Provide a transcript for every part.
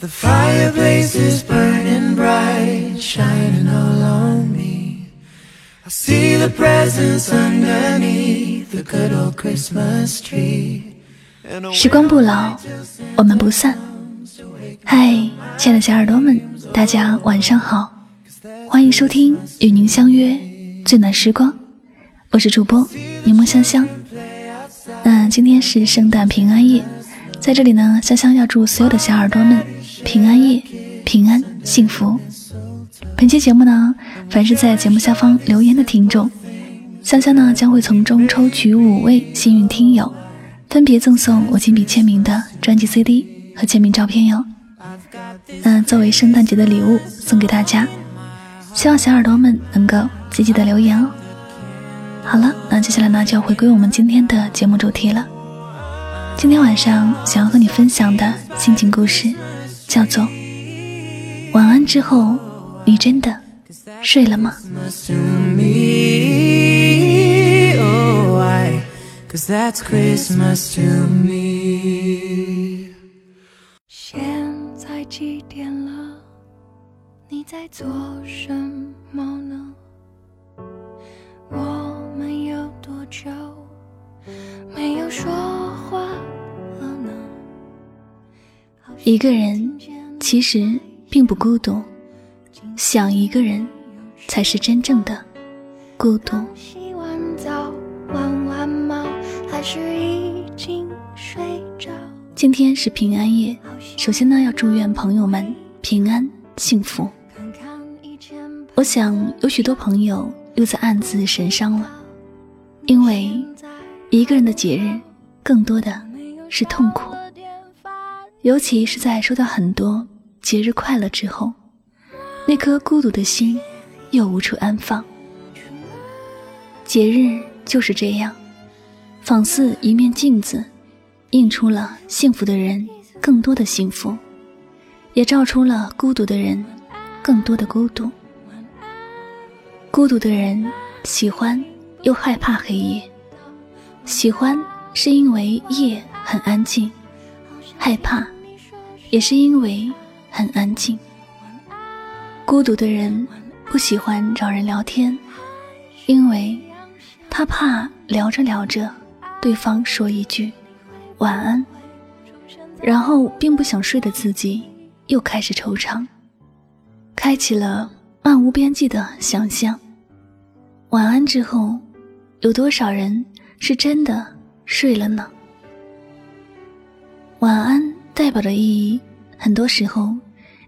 The fireplace is burning bright, shining all on me. I see the presents underneath the good old Christmas tree. 时光不老，我们不散。嗨，亲爱的小耳朵们，大家晚上好，欢迎收听与您相约最暖时光，我是主播柠檬香香。那今天是圣诞平安夜，在这里呢，香香要祝所有的小耳朵们。平安夜，平安幸福。本期节目呢，凡是在节目下方留言的听众，香香呢将会从中抽取五位幸运听友，分别赠送我亲笔签名的专辑 CD 和签名照片哟。那作为圣诞节的礼物送给大家，希望小耳朵们能够积极的留言哦。好了，那接下来呢就要回归我们今天的节目主题了。今天晚上想要和你分享的心情故事。叫做晚安之后，你真的睡了吗？现在几点了？你在做什么呢？我们有多久一个人。其实并不孤独，想一个人，才是真正的孤独。今天是平安夜，首先呢，要祝愿朋友们平安幸福。我想有许多朋友又在暗自神伤了，因为一个人的节日，更多的是痛苦。尤其是在收到很多节日快乐之后，那颗孤独的心又无处安放。节日就是这样，仿似一面镜子，映出了幸福的人更多的幸福，也照出了孤独的人更多的孤独。孤独的人喜欢又害怕黑夜，喜欢是因为夜很安静。害怕，也是因为很安静。孤独的人不喜欢找人聊天，因为他怕聊着聊着，对方说一句晚安，然后并不想睡的自己又开始惆怅，开启了漫无边际的想象。晚安之后，有多少人是真的睡了呢？晚安代表的意义，很多时候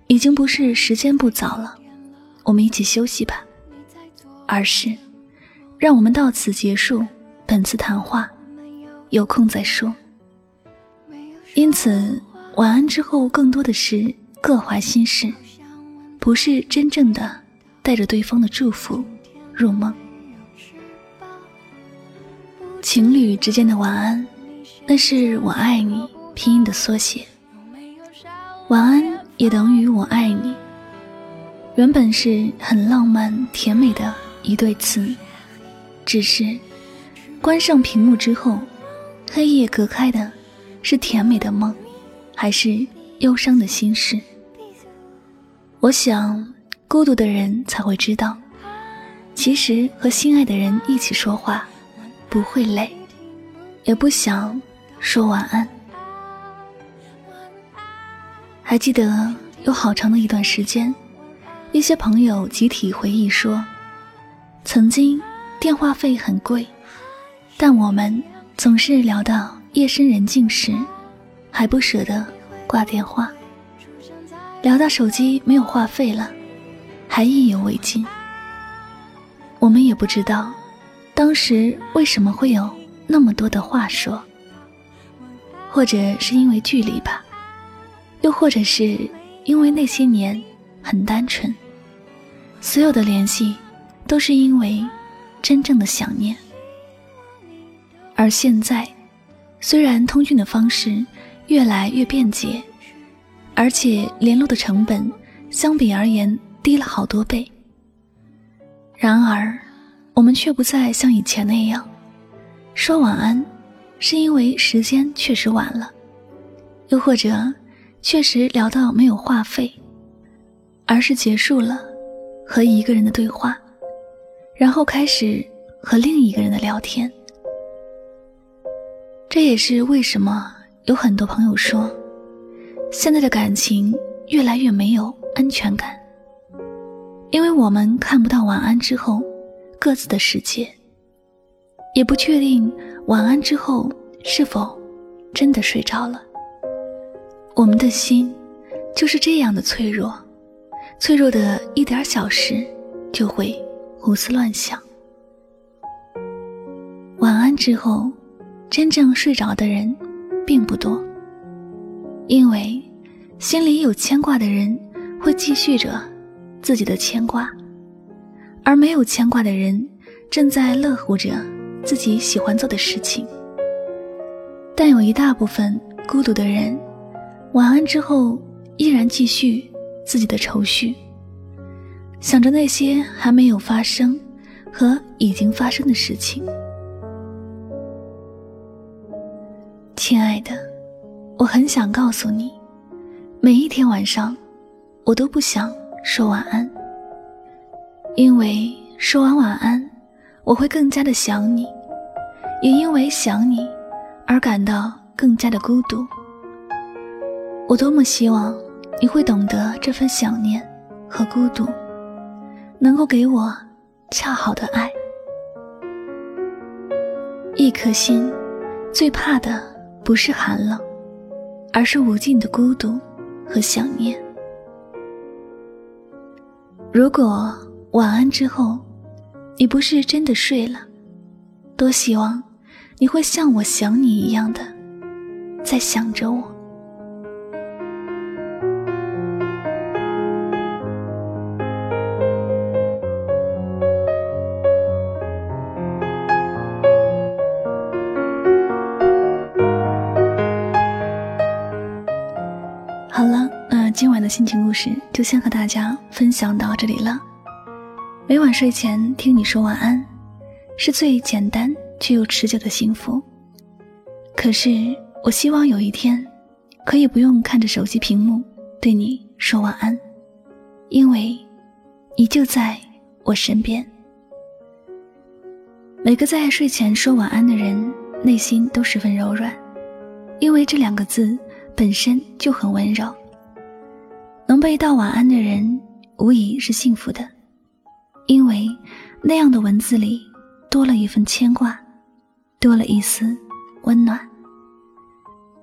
已经不是时间不早了，我们一起休息吧，而是让我们到此结束本次谈话，有空再说。因此，晚安之后更多的是各怀心事，不是真正的带着对方的祝福入梦。情侣之间的晚安，那是我爱你。拼音的缩写，晚安也等于我爱你。原本是很浪漫甜美的一对词，只是关上屏幕之后，黑夜隔开的是甜美的梦，还是忧伤的心事？我想，孤独的人才会知道，其实和心爱的人一起说话不会累，也不想说晚安。还记得有好长的一段时间，一些朋友集体回忆说，曾经电话费很贵，但我们总是聊到夜深人静时，还不舍得挂电话；聊到手机没有话费了，还意犹未尽。我们也不知道，当时为什么会有那么多的话说，或者是因为距离吧。又或者是因为那些年很单纯，所有的联系都是因为真正的想念。而现在，虽然通讯的方式越来越便捷，而且联络的成本相比而言低了好多倍，然而我们却不再像以前那样说晚安，是因为时间确实晚了，又或者。确实聊到没有话费，而是结束了和一个人的对话，然后开始和另一个人的聊天。这也是为什么有很多朋友说，现在的感情越来越没有安全感，因为我们看不到晚安之后各自的世界，也不确定晚安之后是否真的睡着了。我们的心就是这样的脆弱，脆弱的一点小事就会胡思乱想。晚安之后，真正睡着的人并不多，因为心里有牵挂的人会继续着自己的牵挂，而没有牵挂的人正在乐乎着自己喜欢做的事情。但有一大部分孤独的人。晚安之后，依然继续自己的愁绪，想着那些还没有发生和已经发生的事情。亲爱的，我很想告诉你，每一天晚上，我都不想说晚安，因为说完晚安，我会更加的想你，也因为想你而感到更加的孤独。我多么希望你会懂得这份想念和孤独，能够给我恰好的爱。一颗心最怕的不是寒冷，而是无尽的孤独和想念。如果晚安之后，你不是真的睡了，多希望你会像我想你一样的在想着我。情故事就先和大家分享到这里了。每晚睡前听你说晚安，是最简单却又持久的幸福。可是，我希望有一天，可以不用看着手机屏幕对你说晚安，因为，你就在我身边。每个在睡前说晚安的人，内心都十分柔软，因为这两个字本身就很温柔。能被道晚安的人，无疑是幸福的，因为那样的文字里多了一份牵挂，多了一丝温暖。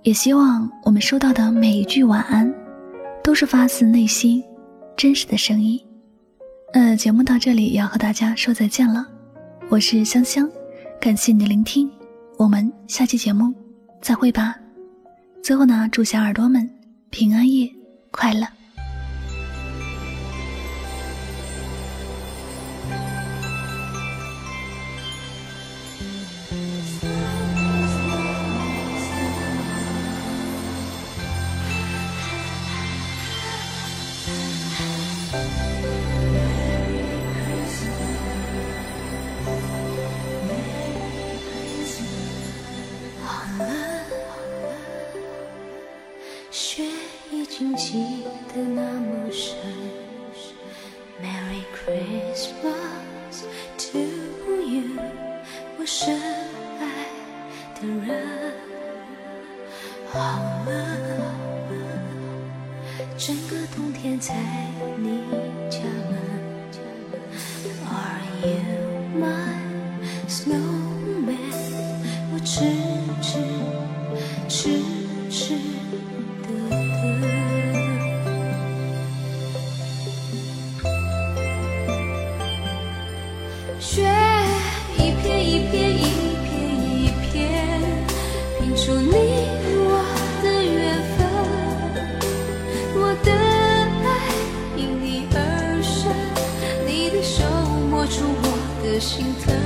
也希望我们收到的每一句晚安，都是发自内心、真实的声音。呃，节目到这里也要和大家说再见了，我是香香，感谢你的聆听，我们下期节目再会吧。最后呢，祝小耳朵们平安夜快乐。深爱的人，好了整个冬天在你家门，Are you my snowman？我痴痴痴痴的等，雪心疼，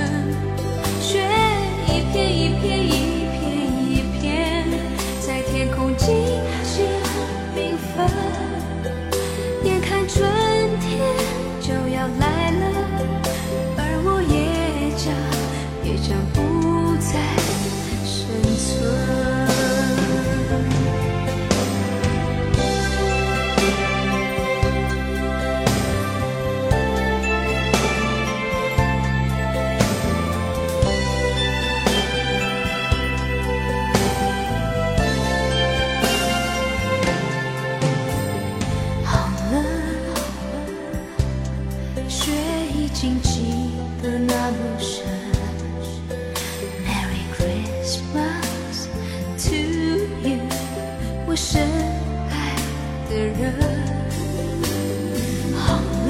的人。好了，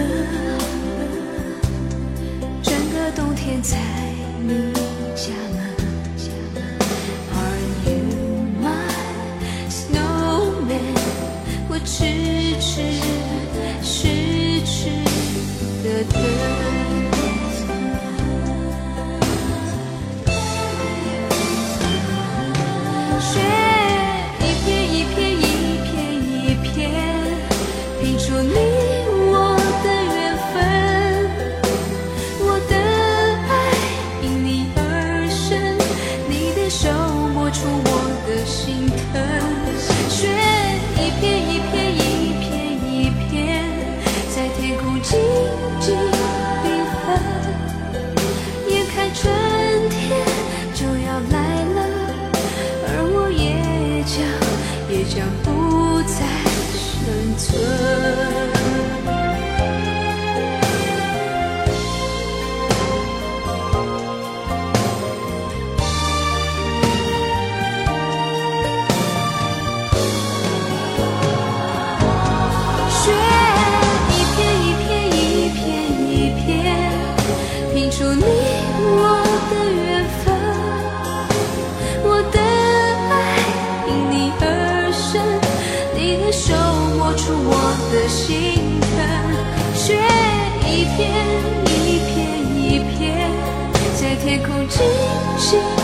整个冬天在你家门。Are you my snowman？我痴痴痴痴的等。你我的缘分我的爱因你而生。你的手摸出我的心疼雪一片一片一片一片在天空静静清醒。